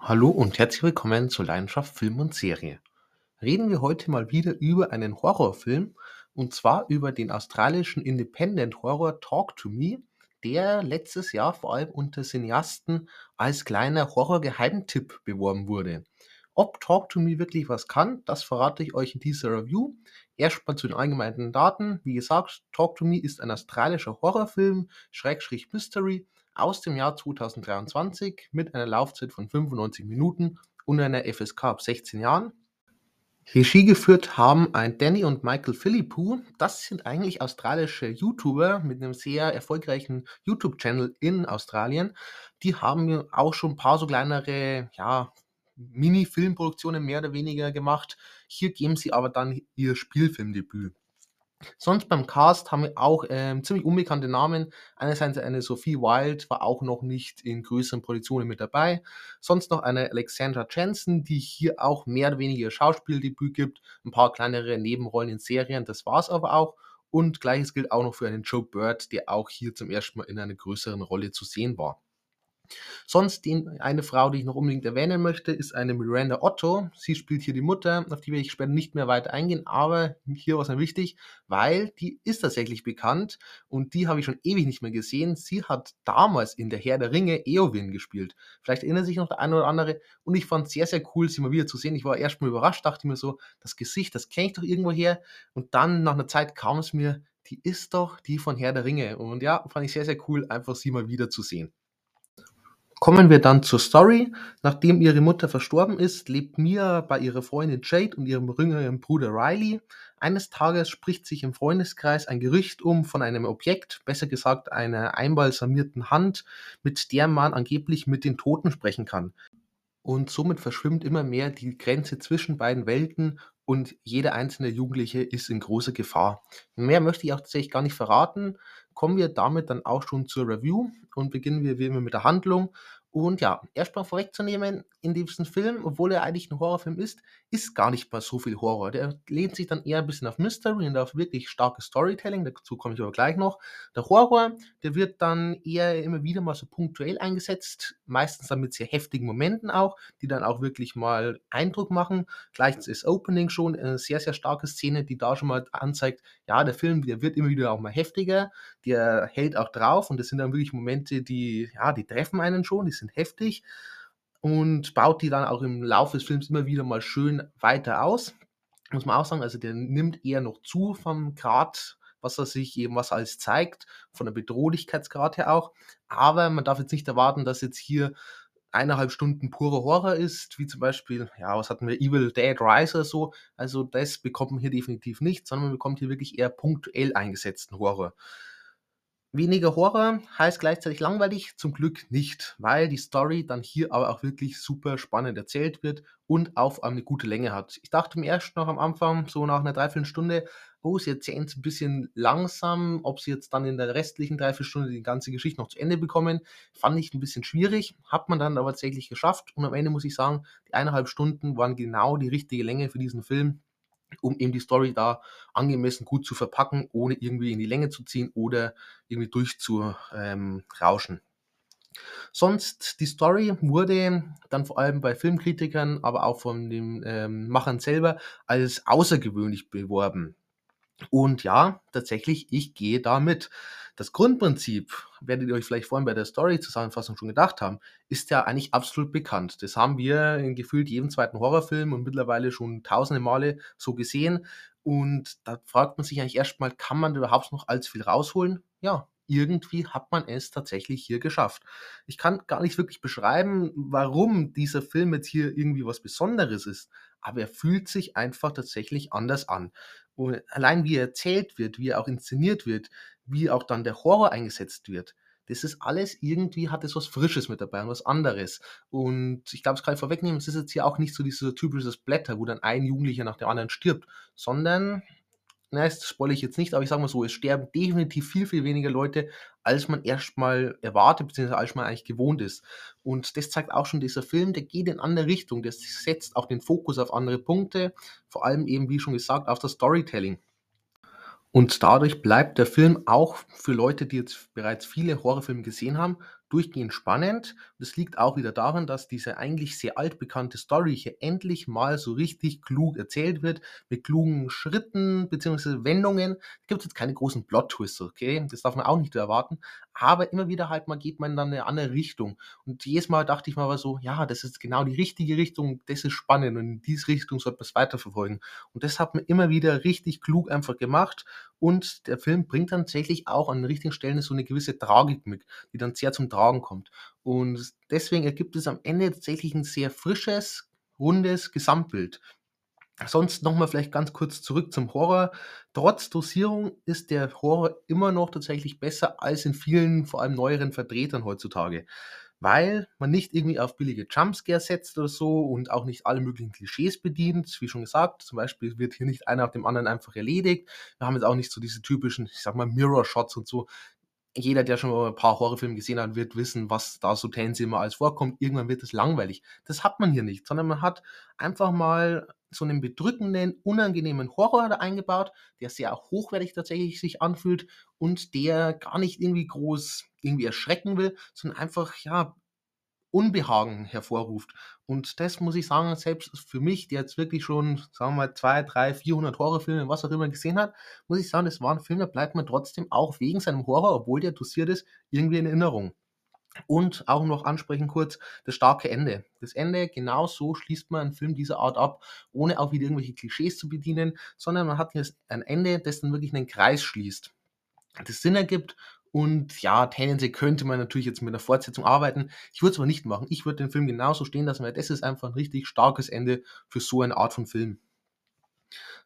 Hallo und herzlich willkommen zu Leidenschaft Film und Serie. Reden wir heute mal wieder über einen Horrorfilm und zwar über den australischen Independent Horror Talk to Me, der letztes Jahr vor allem unter Cineasten als kleiner Horror-Geheimtipp beworben wurde. Ob Talk to Me wirklich was kann, das verrate ich euch in dieser Review. Erstmal zu den allgemeinen Daten. Wie gesagt, Talk to Me ist ein australischer Horrorfilm, Schrägstrich Mystery, aus dem Jahr 2023 mit einer Laufzeit von 95 Minuten und einer FSK ab 16 Jahren. Regie geführt haben ein Danny und Michael Philippou. Das sind eigentlich australische YouTuber mit einem sehr erfolgreichen YouTube-Channel in Australien. Die haben auch schon ein paar so kleinere, ja, Mini-Filmproduktionen mehr oder weniger gemacht. Hier geben sie aber dann ihr Spielfilmdebüt. Sonst beim Cast haben wir auch ähm, ziemlich unbekannte Namen. Einerseits eine Sophie Wild war auch noch nicht in größeren Produktionen mit dabei. Sonst noch eine Alexandra Jensen, die hier auch mehr oder weniger Schauspieldebüt gibt. Ein paar kleinere Nebenrollen in Serien, das war es aber auch. Und gleiches gilt auch noch für einen Joe Bird, der auch hier zum ersten Mal in einer größeren Rolle zu sehen war. Sonst die, eine Frau, die ich noch unbedingt erwähnen möchte, ist eine Miranda Otto. Sie spielt hier die Mutter, auf die werde ich später nicht mehr weiter eingehen, aber hier war es mir wichtig, weil die ist tatsächlich bekannt und die habe ich schon ewig nicht mehr gesehen. Sie hat damals in der Herr der Ringe Eowyn gespielt. Vielleicht erinnert sich noch der eine oder andere und ich fand es sehr, sehr cool, sie mal wieder zu sehen. Ich war erst mal überrascht, dachte mir so, das Gesicht, das kenne ich doch irgendwo her und dann nach einer Zeit kam es mir, die ist doch die von Herr der Ringe und ja, fand ich sehr, sehr cool, einfach sie mal wieder zu sehen. Kommen wir dann zur Story. Nachdem ihre Mutter verstorben ist, lebt Mia bei ihrer Freundin Jade und ihrem jüngeren Bruder Riley. Eines Tages spricht sich im Freundeskreis ein Gerücht um von einem Objekt, besser gesagt einer einbalsamierten Hand, mit der man angeblich mit den Toten sprechen kann. Und somit verschwimmt immer mehr die Grenze zwischen beiden Welten und jeder einzelne Jugendliche ist in großer Gefahr. Mehr möchte ich auch tatsächlich gar nicht verraten. Kommen wir damit dann auch schon zur Review und beginnen wir wie immer mit der Handlung. Und ja, erstmal vorwegzunehmen, in diesem Film, obwohl er eigentlich ein Horrorfilm ist, ist gar nicht mal so viel Horror. Der lehnt sich dann eher ein bisschen auf Mystery und auf wirklich starkes Storytelling, dazu komme ich aber gleich noch. Der Horror, der wird dann eher immer wieder mal so punktuell eingesetzt, meistens dann mit sehr heftigen Momenten auch, die dann auch wirklich mal Eindruck machen. Gleich ist Opening schon eine sehr, sehr starke Szene, die da schon mal anzeigt, ja, der Film, der wird immer wieder auch mal heftiger, der hält auch drauf und das sind dann wirklich Momente, die, ja, die treffen einen schon, die sind heftig und baut die dann auch im Laufe des Films immer wieder mal schön weiter aus. Muss man auch sagen, also der nimmt eher noch zu vom Grad, was er sich eben was alles zeigt, von der Bedrohlichkeitsgrad her auch. Aber man darf jetzt nicht erwarten, dass jetzt hier eineinhalb Stunden purer Horror ist, wie zum Beispiel, ja, was hatten wir, Evil Dead Rise oder so. Also das bekommt man hier definitiv nicht, sondern man bekommt hier wirklich eher punktuell eingesetzten Horror. Weniger Horror heißt gleichzeitig langweilig, zum Glück nicht, weil die Story dann hier aber auch wirklich super spannend erzählt wird und auf eine gute Länge hat. Ich dachte mir erst noch am Anfang, so nach einer Dreiviertelstunde, oh, sie erzählen es ein bisschen langsam, ob sie jetzt dann in der restlichen Dreiviertelstunde die ganze Geschichte noch zu Ende bekommen, fand ich ein bisschen schwierig, hat man dann aber tatsächlich geschafft und am Ende muss ich sagen, die eineinhalb Stunden waren genau die richtige Länge für diesen Film um eben die Story da angemessen gut zu verpacken, ohne irgendwie in die Länge zu ziehen oder irgendwie durchzurauschen. Sonst, die Story wurde dann vor allem bei Filmkritikern, aber auch von den ähm, Machern selber als außergewöhnlich beworben. Und ja, tatsächlich, ich gehe da mit. Das Grundprinzip, werdet ihr euch vielleicht vorhin bei der Story-Zusammenfassung schon gedacht haben, ist ja eigentlich absolut bekannt. Das haben wir in gefühlt jedem zweiten Horrorfilm und mittlerweile schon tausende Male so gesehen. Und da fragt man sich eigentlich erstmal, kann man überhaupt noch allzu viel rausholen? Ja, irgendwie hat man es tatsächlich hier geschafft. Ich kann gar nicht wirklich beschreiben, warum dieser Film jetzt hier irgendwie was Besonderes ist, aber er fühlt sich einfach tatsächlich anders an. Und allein wie er erzählt wird, wie er auch inszeniert wird, wie auch dann der Horror eingesetzt wird, das ist alles irgendwie, hat es was Frisches mit dabei und was anderes. Und ich glaube, es kann ich vorwegnehmen, es ist jetzt hier auch nicht so dieses typische Blätter, wo dann ein Jugendlicher nach dem anderen stirbt, sondern na, das spoilere ich jetzt nicht, aber ich sage mal so, es sterben definitiv viel, viel weniger Leute, als man erstmal erwartet, beziehungsweise als man eigentlich gewohnt ist. Und das zeigt auch schon dieser Film, der geht in andere Richtung, der setzt auch den Fokus auf andere Punkte, vor allem eben, wie schon gesagt, auf das Storytelling. Und dadurch bleibt der Film auch für Leute, die jetzt bereits viele Horrorfilme gesehen haben, durchgehend spannend. Das liegt auch wieder daran, dass diese eigentlich sehr altbekannte Story hier endlich mal so richtig klug erzählt wird, mit klugen Schritten bzw. Wendungen. Es gibt jetzt keine großen Plot-Twists, okay? Das darf man auch nicht erwarten. Aber immer wieder halt mal geht man dann in eine andere Richtung. Und jedes Mal dachte ich mal so, ja, das ist genau die richtige Richtung, das ist spannend und in diese Richtung sollte man es weiterverfolgen. Und das hat man immer wieder richtig klug einfach gemacht. Und der Film bringt dann tatsächlich auch an den richtigen Stellen so eine gewisse Tragik mit, die dann sehr zum Tragen kommt. Und deswegen ergibt es am Ende tatsächlich ein sehr frisches, rundes Gesamtbild. Sonst nochmal vielleicht ganz kurz zurück zum Horror. Trotz Dosierung ist der Horror immer noch tatsächlich besser als in vielen, vor allem neueren Vertretern heutzutage. Weil man nicht irgendwie auf billige Jumpscare setzt oder so und auch nicht alle möglichen Klischees bedient. Wie schon gesagt, zum Beispiel wird hier nicht einer auf dem anderen einfach erledigt. Wir haben jetzt auch nicht so diese typischen, ich sag mal, Mirror-Shots und so, jeder, der schon mal ein paar Horrorfilme gesehen hat, wird wissen, was da so tendenziell mal alles vorkommt. Irgendwann wird es langweilig. Das hat man hier nicht, sondern man hat einfach mal so einen bedrückenden, unangenehmen Horror da eingebaut, der sehr hochwertig tatsächlich sich anfühlt und der gar nicht irgendwie groß irgendwie erschrecken will, sondern einfach, ja, Unbehagen hervorruft. Und das muss ich sagen, selbst für mich, der jetzt wirklich schon, sagen wir mal, 2, 3, 400 Horrorfilme, was auch immer gesehen hat, muss ich sagen, das war ein Film, der bleibt mir trotzdem auch wegen seinem Horror, obwohl der dosiert ist, irgendwie in Erinnerung. Und auch noch ansprechen kurz das starke Ende. Das Ende, genau so schließt man einen Film dieser Art ab, ohne auch wieder irgendwelche Klischees zu bedienen, sondern man hat jetzt ein Ende, das dann wirklich einen Kreis schließt. Das Sinn ergibt und ja, tendenziell könnte man natürlich jetzt mit einer Fortsetzung arbeiten. Ich würde es aber nicht machen. Ich würde den Film genauso stehen lassen, weil das ist einfach ein richtig starkes Ende für so eine Art von Film.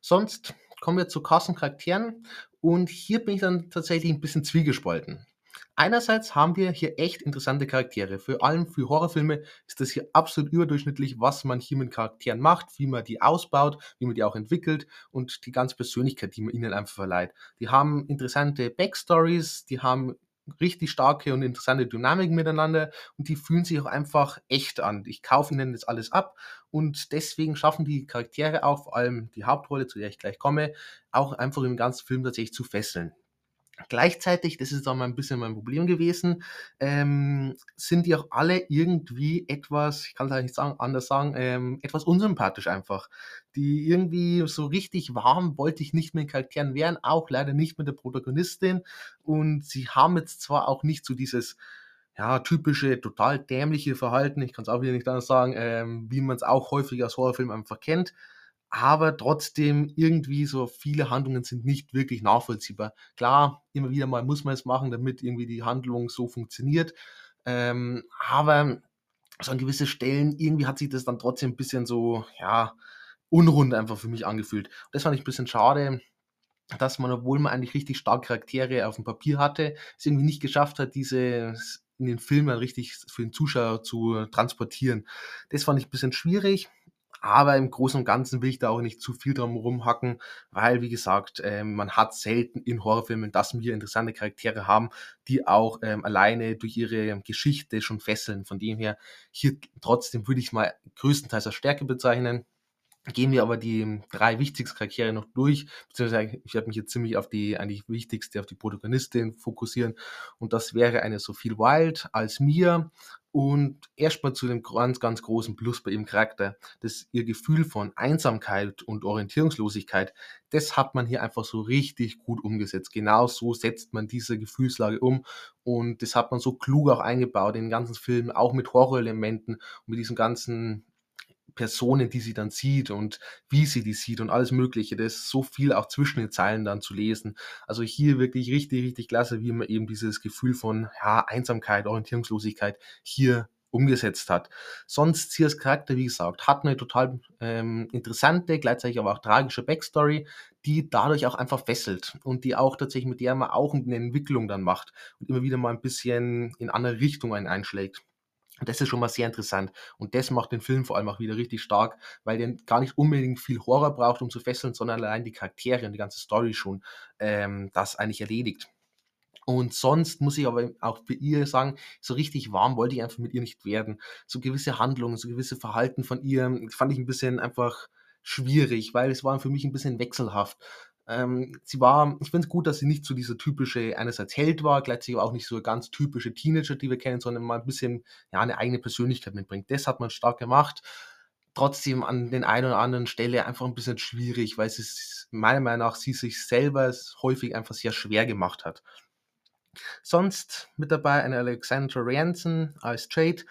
Sonst kommen wir zu Cast Charakteren und hier bin ich dann tatsächlich ein bisschen zwiegespalten. Einerseits haben wir hier echt interessante Charaktere. Vor allem für Horrorfilme ist das hier absolut überdurchschnittlich, was man hier mit Charakteren macht, wie man die ausbaut, wie man die auch entwickelt und die ganze Persönlichkeit, die man ihnen einfach verleiht. Die haben interessante Backstories, die haben richtig starke und interessante Dynamiken miteinander und die fühlen sich auch einfach echt an. Ich kaufe ihnen das alles ab und deswegen schaffen die Charaktere auch, vor allem die Hauptrolle, zu der ich gleich komme, auch einfach im ganzen Film tatsächlich zu fesseln. Gleichzeitig, das ist auch mal ein bisschen mein Problem gewesen, ähm, sind die auch alle irgendwie etwas, ich kann es nicht sagen, anders sagen, ähm, etwas unsympathisch einfach. Die irgendwie so richtig warm wollte ich nicht mit den Charakteren werden, auch leider nicht mit der Protagonistin. Und sie haben jetzt zwar auch nicht so dieses ja, typische, total dämliche Verhalten, ich kann es auch wieder nicht anders sagen, ähm, wie man es auch häufig aus Horrorfilmen einfach kennt, aber trotzdem irgendwie so viele Handlungen sind nicht wirklich nachvollziehbar. Klar, immer wieder mal muss man es machen, damit irgendwie die Handlung so funktioniert. Ähm, aber so an gewisse Stellen, irgendwie hat sich das dann trotzdem ein bisschen so, ja, unrund einfach für mich angefühlt. Das fand ich ein bisschen schade, dass man, obwohl man eigentlich richtig starke Charaktere auf dem Papier hatte, es irgendwie nicht geschafft hat, diese in den Filmen richtig für den Zuschauer zu transportieren. Das fand ich ein bisschen schwierig. Aber im Großen und Ganzen will ich da auch nicht zu viel drum rumhacken, weil, wie gesagt, ähm, man hat selten in Horrorfilmen, dass wir interessante Charaktere haben, die auch ähm, alleine durch ihre Geschichte schon fesseln. Von dem her, hier trotzdem würde ich mal größtenteils als Stärke bezeichnen. Gehen wir aber die drei wichtigsten Charaktere noch durch, beziehungsweise ich werde mich jetzt ziemlich auf die eigentlich wichtigste, auf die Protagonistin fokussieren. Und das wäre eine Sophie Wild als Mia. Und erstmal zu dem ganz, ganz großen Plus bei ihrem Charakter, das ihr Gefühl von Einsamkeit und Orientierungslosigkeit, das hat man hier einfach so richtig gut umgesetzt. Genau so setzt man diese Gefühlslage um und das hat man so klug auch eingebaut in den ganzen Film, auch mit Horrorelementen und mit diesem ganzen Personen, die sie dann sieht und wie sie die sieht und alles Mögliche. Das ist so viel auch zwischen den Zeilen dann zu lesen. Also hier wirklich richtig, richtig klasse, wie man eben dieses Gefühl von ja, Einsamkeit, Orientierungslosigkeit hier umgesetzt hat. Sonst Sears Charakter, wie gesagt, hat eine total ähm, interessante, gleichzeitig aber auch tragische Backstory, die dadurch auch einfach fesselt und die auch tatsächlich mit der man auch eine Entwicklung dann macht und immer wieder mal ein bisschen in andere Richtungen einschlägt. Und das ist schon mal sehr interessant. Und das macht den Film vor allem auch wieder richtig stark, weil der gar nicht unbedingt viel Horror braucht, um zu fesseln, sondern allein die Charaktere und die ganze Story schon ähm, das eigentlich erledigt. Und sonst muss ich aber auch für ihr sagen, so richtig warm wollte ich einfach mit ihr nicht werden. So gewisse Handlungen, so gewisse Verhalten von ihr fand ich ein bisschen einfach schwierig, weil es war für mich ein bisschen wechselhaft. Ähm, sie war, ich finde es gut, dass sie nicht so dieser typische, einerseits Held war, gleichzeitig aber auch nicht so eine ganz typische Teenager, die wir kennen, sondern mal ein bisschen, ja, eine eigene Persönlichkeit mitbringt. Das hat man stark gemacht. Trotzdem an den einen oder anderen Stelle einfach ein bisschen schwierig, weil es meiner Meinung nach sie sich selber häufig einfach sehr schwer gemacht hat. Sonst mit dabei eine Alexandra Ranson als Trade.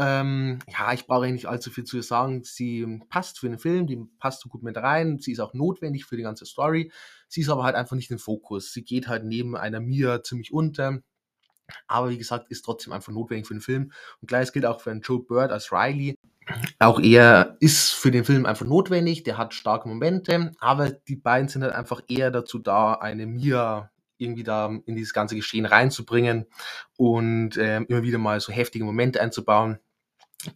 Ähm, ja, ich brauche nicht allzu viel zu sagen. Sie passt für den Film, die passt so gut mit rein. Sie ist auch notwendig für die ganze Story. Sie ist aber halt einfach nicht im Fokus. Sie geht halt neben einer Mia ziemlich unter. Aber wie gesagt, ist trotzdem einfach notwendig für den Film. Und gleich gilt auch für einen Joe Bird als Riley. Auch er ist für den Film einfach notwendig, der hat starke Momente, aber die beiden sind halt einfach eher dazu da, eine Mia irgendwie da in dieses ganze Geschehen reinzubringen und ähm, immer wieder mal so heftige Momente einzubauen.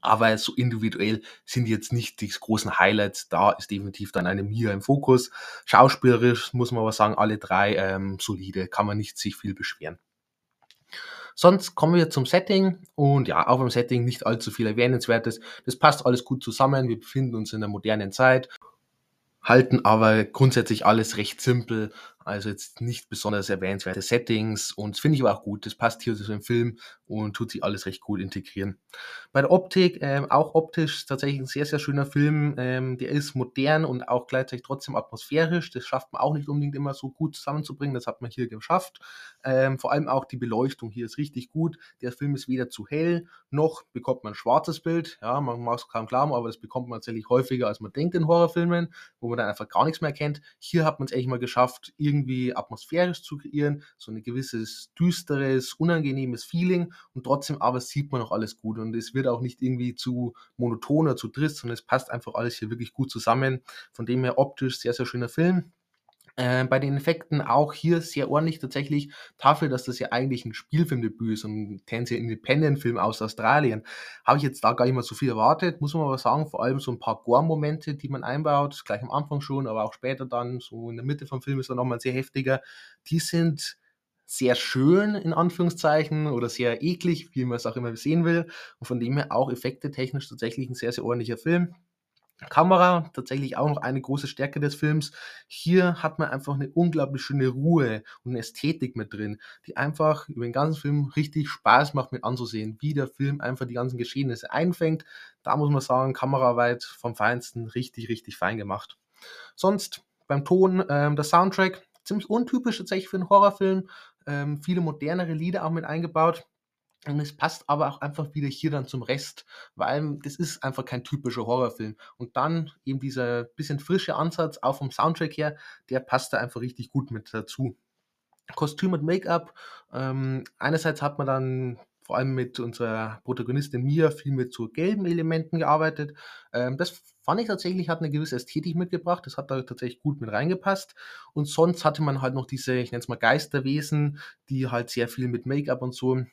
Aber so individuell sind jetzt nicht die großen Highlights. Da ist definitiv dann eine Mia im Fokus. Schauspielerisch muss man aber sagen, alle drei ähm, solide, kann man nicht sich viel beschweren. Sonst kommen wir zum Setting und ja, auch beim Setting nicht allzu viel Erwähnenswertes. Das passt alles gut zusammen. Wir befinden uns in der modernen Zeit halten aber grundsätzlich alles recht simpel. Also jetzt nicht besonders erwähnenswerte Settings und finde ich aber auch gut. Das passt hier zu dem Film und tut sich alles recht gut integrieren. Bei der Optik, ähm, auch optisch tatsächlich ein sehr, sehr schöner Film. Ähm, der ist modern und auch gleichzeitig trotzdem atmosphärisch. Das schafft man auch nicht unbedingt immer so gut zusammenzubringen. Das hat man hier geschafft. Ähm, vor allem auch die Beleuchtung hier ist richtig gut. Der Film ist weder zu hell, noch bekommt man ein schwarzes Bild. Ja, man mag es kaum glauben, aber das bekommt man tatsächlich häufiger, als man denkt in Horrorfilmen, wo man dann einfach gar nichts mehr kennt. Hier hat man es echt mal geschafft, irgendwie atmosphärisch zu kreieren, so ein gewisses düsteres, unangenehmes Feeling und trotzdem aber sieht man noch alles gut und es wird auch nicht irgendwie zu monoton oder zu trist, sondern es passt einfach alles hier wirklich gut zusammen. Von dem her optisch sehr, sehr schöner Film. Äh, bei den Effekten auch hier sehr ordentlich tatsächlich. Dafür, dass das ja eigentlich ein Spielfilmdebüt ist und ein tendenziell Independent-Film aus Australien, habe ich jetzt da gar nicht mal so viel erwartet, muss man aber sagen. Vor allem so ein paar Gore-Momente, die man einbaut, gleich am Anfang schon, aber auch später dann, so in der Mitte vom Film ist er nochmal sehr heftiger. Die sind sehr schön, in Anführungszeichen, oder sehr eklig, wie man es auch immer sehen will. Und von dem her auch effekte technisch tatsächlich ein sehr, sehr ordentlicher Film. Kamera, tatsächlich auch noch eine große Stärke des Films. Hier hat man einfach eine unglaublich schöne Ruhe und eine Ästhetik mit drin, die einfach über den ganzen Film richtig Spaß macht mit anzusehen, wie der Film einfach die ganzen Geschehnisse einfängt. Da muss man sagen, Kameraweit vom Feinsten richtig, richtig fein gemacht. Sonst beim Ton, ähm, der Soundtrack, ziemlich untypisch tatsächlich für einen Horrorfilm. Ähm, viele modernere Lieder auch mit eingebaut. Und es passt aber auch einfach wieder hier dann zum Rest, weil das ist einfach kein typischer Horrorfilm. Und dann eben dieser bisschen frische Ansatz, auch vom Soundtrack her, der passt da einfach richtig gut mit dazu. Kostüm und Make-up. Ähm, einerseits hat man dann vor allem mit unserer Protagonistin Mia viel mit so gelben Elementen gearbeitet. Ähm, das fand ich tatsächlich, hat eine gewisse Ästhetik mitgebracht. Das hat da tatsächlich gut mit reingepasst. Und sonst hatte man halt noch diese, ich nenne es mal Geisterwesen, die halt sehr viel mit Make-up und so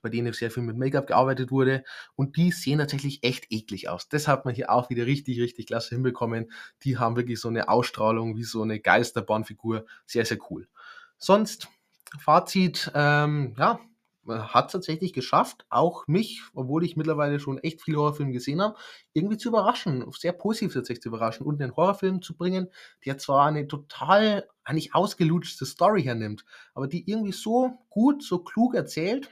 bei denen sehr viel mit Make-up gearbeitet wurde. Und die sehen tatsächlich echt eklig aus. Das hat man hier auch wieder richtig, richtig klasse hinbekommen. Die haben wirklich so eine Ausstrahlung wie so eine Geisterbahnfigur. Sehr, sehr cool. Sonst, Fazit, ähm, ja, hat es tatsächlich geschafft, auch mich, obwohl ich mittlerweile schon echt viele Horrorfilme gesehen habe, irgendwie zu überraschen, sehr positiv tatsächlich zu überraschen und einen Horrorfilm zu bringen, der zwar eine total eigentlich ausgelutschte Story hernimmt, aber die irgendwie so gut, so klug erzählt,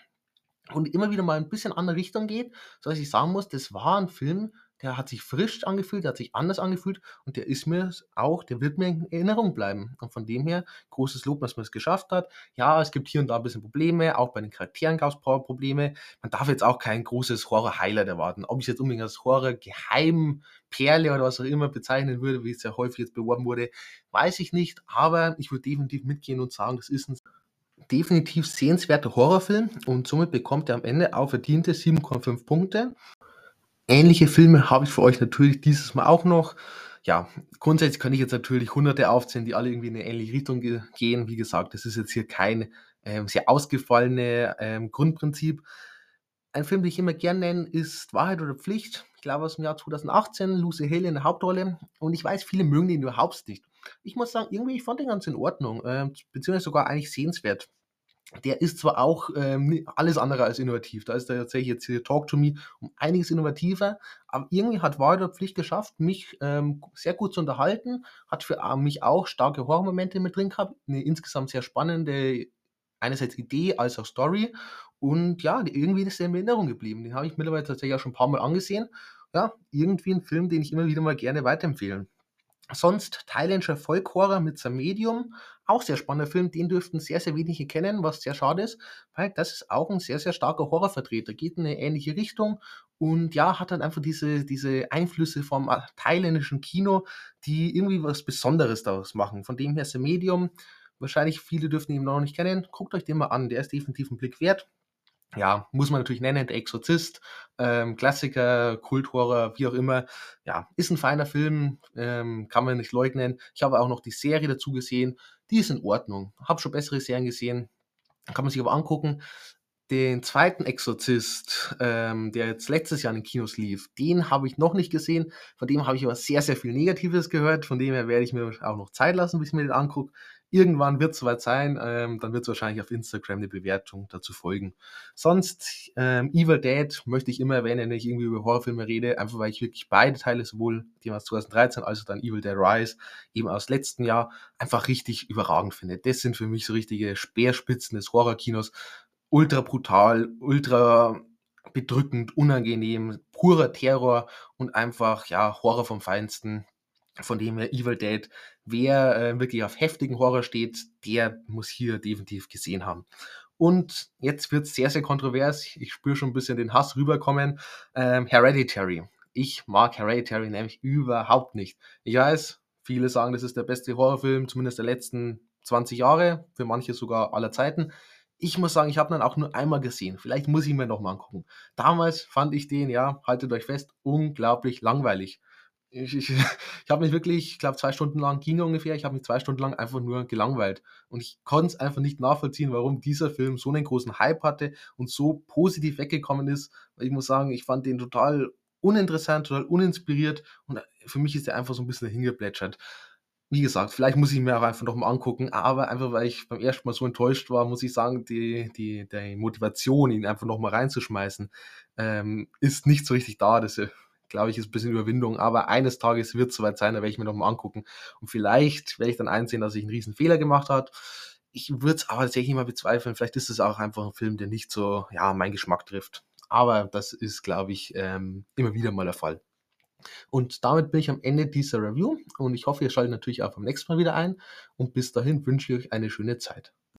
und immer wieder mal ein bisschen andere Richtung geht, sodass ich sagen muss, das war ein Film, der hat sich frisch angefühlt, der hat sich anders angefühlt und der ist mir auch, der wird mir in Erinnerung bleiben. Und von dem her, großes Lob, dass man es geschafft hat. Ja, es gibt hier und da ein bisschen Probleme, auch bei den Charakteren gab es Probleme. Man darf jetzt auch kein großes Horror-Highlight erwarten. Ob ich jetzt unbedingt als Horror-Geheimperle oder was auch immer bezeichnen würde, wie es ja häufig jetzt beworben wurde, weiß ich nicht. Aber ich würde definitiv mitgehen und sagen, das ist ein definitiv sehenswerter Horrorfilm und somit bekommt er am Ende auch verdiente 7,5 Punkte. Ähnliche Filme habe ich für euch natürlich dieses Mal auch noch. Ja, grundsätzlich kann ich jetzt natürlich hunderte aufzählen, die alle irgendwie in eine ähnliche Richtung ge gehen. Wie gesagt, das ist jetzt hier kein ähm, sehr ausgefallene ähm, Grundprinzip. Ein Film, den ich immer gern nenne, ist Wahrheit oder Pflicht. Ich glaube aus dem Jahr 2018, Lucy Hale in der Hauptrolle. Und ich weiß, viele mögen den überhaupt nicht. Ich muss sagen, irgendwie, ich fand den ganz in Ordnung, äh, beziehungsweise sogar eigentlich sehenswert. Der ist zwar auch ähm, alles andere als innovativ. Da ist der tatsächlich jetzt hier Talk to Me um einiges innovativer, aber irgendwie hat Warrior Pflicht geschafft, mich ähm, sehr gut zu unterhalten, hat für äh, mich auch starke Horrormomente mit drin gehabt, eine insgesamt sehr spannende, einerseits Idee als auch Story und ja, irgendwie ist er in Erinnerung geblieben. Den habe ich mittlerweile tatsächlich auch schon ein paar Mal angesehen. Ja, irgendwie ein Film, den ich immer wieder mal gerne weiterempfehlen. Sonst thailändischer Folk-Horror mit seinem Medium, auch sehr spannender Film, den dürften sehr, sehr wenige kennen, was sehr schade ist, weil das ist auch ein sehr, sehr starker Horrorvertreter, geht in eine ähnliche Richtung und ja, hat dann einfach diese, diese Einflüsse vom thailändischen Kino, die irgendwie was Besonderes daraus machen. Von dem her ist der Medium, wahrscheinlich viele dürften ihn noch nicht kennen, guckt euch den mal an, der ist definitiv ein Blick wert. Ja, muss man natürlich nennen, der Exorzist, ähm, Klassiker, Kulthorror, wie auch immer. Ja, ist ein feiner Film, ähm, kann man nicht leugnen. Ich habe auch noch die Serie dazu gesehen, die ist in Ordnung. Habe schon bessere Serien gesehen, kann man sich aber angucken. Den zweiten Exorzist, ähm, der jetzt letztes Jahr in den Kinos lief, den habe ich noch nicht gesehen. Von dem habe ich aber sehr, sehr viel Negatives gehört. Von dem her werde ich mir auch noch Zeit lassen, bis ich mir den angucke. Irgendwann wird es soweit sein, ähm, dann wird es wahrscheinlich auf Instagram eine Bewertung dazu folgen. Sonst, ähm, Evil Dead möchte ich immer erwähnen, wenn ich irgendwie über Horrorfilme rede, einfach weil ich wirklich beide Teile, sowohl aus 2013 als auch dann Evil Dead Rise, eben aus letzten Jahr, einfach richtig überragend finde. Das sind für mich so richtige Speerspitzen des Horrorkinos. Ultra brutal, ultra bedrückend, unangenehm, purer Terror und einfach, ja, Horror vom Feinsten. Von dem her Evil Dead, wer äh, wirklich auf heftigen Horror steht, der muss hier definitiv gesehen haben. Und jetzt wird es sehr, sehr kontrovers. Ich spüre schon ein bisschen den Hass rüberkommen. Ähm, Hereditary. Ich mag Hereditary nämlich überhaupt nicht. Ich weiß, viele sagen, das ist der beste Horrorfilm, zumindest der letzten 20 Jahre, für manche sogar aller Zeiten. Ich muss sagen, ich habe ihn auch nur einmal gesehen. Vielleicht muss ich mir noch mal angucken. Damals fand ich den, ja, haltet euch fest, unglaublich langweilig ich, ich, ich habe mich wirklich, ich glaube, zwei Stunden lang ging ungefähr, ich habe mich zwei Stunden lang einfach nur gelangweilt. Und ich konnte es einfach nicht nachvollziehen, warum dieser Film so einen großen Hype hatte und so positiv weggekommen ist. Ich muss sagen, ich fand den total uninteressant, total uninspiriert und für mich ist er einfach so ein bisschen hingeplätschert. Wie gesagt, vielleicht muss ich mir auch einfach noch mal angucken, aber einfach weil ich beim ersten Mal so enttäuscht war, muss ich sagen, die, die, die Motivation, ihn einfach noch mal reinzuschmeißen, ähm, ist nicht so richtig da. Das glaube ich, ist ein bisschen Überwindung, aber eines Tages wird es soweit sein, da werde ich mir nochmal angucken. Und vielleicht werde ich dann einsehen, dass ich einen riesen Fehler gemacht habe. Ich würde es aber tatsächlich mal bezweifeln. Vielleicht ist es auch einfach ein Film, der nicht so, ja, meinen Geschmack trifft. Aber das ist, glaube ich, ähm, immer wieder mal der Fall. Und damit bin ich am Ende dieser Review und ich hoffe, ihr schaltet natürlich auch beim nächsten Mal wieder ein und bis dahin wünsche ich euch eine schöne Zeit.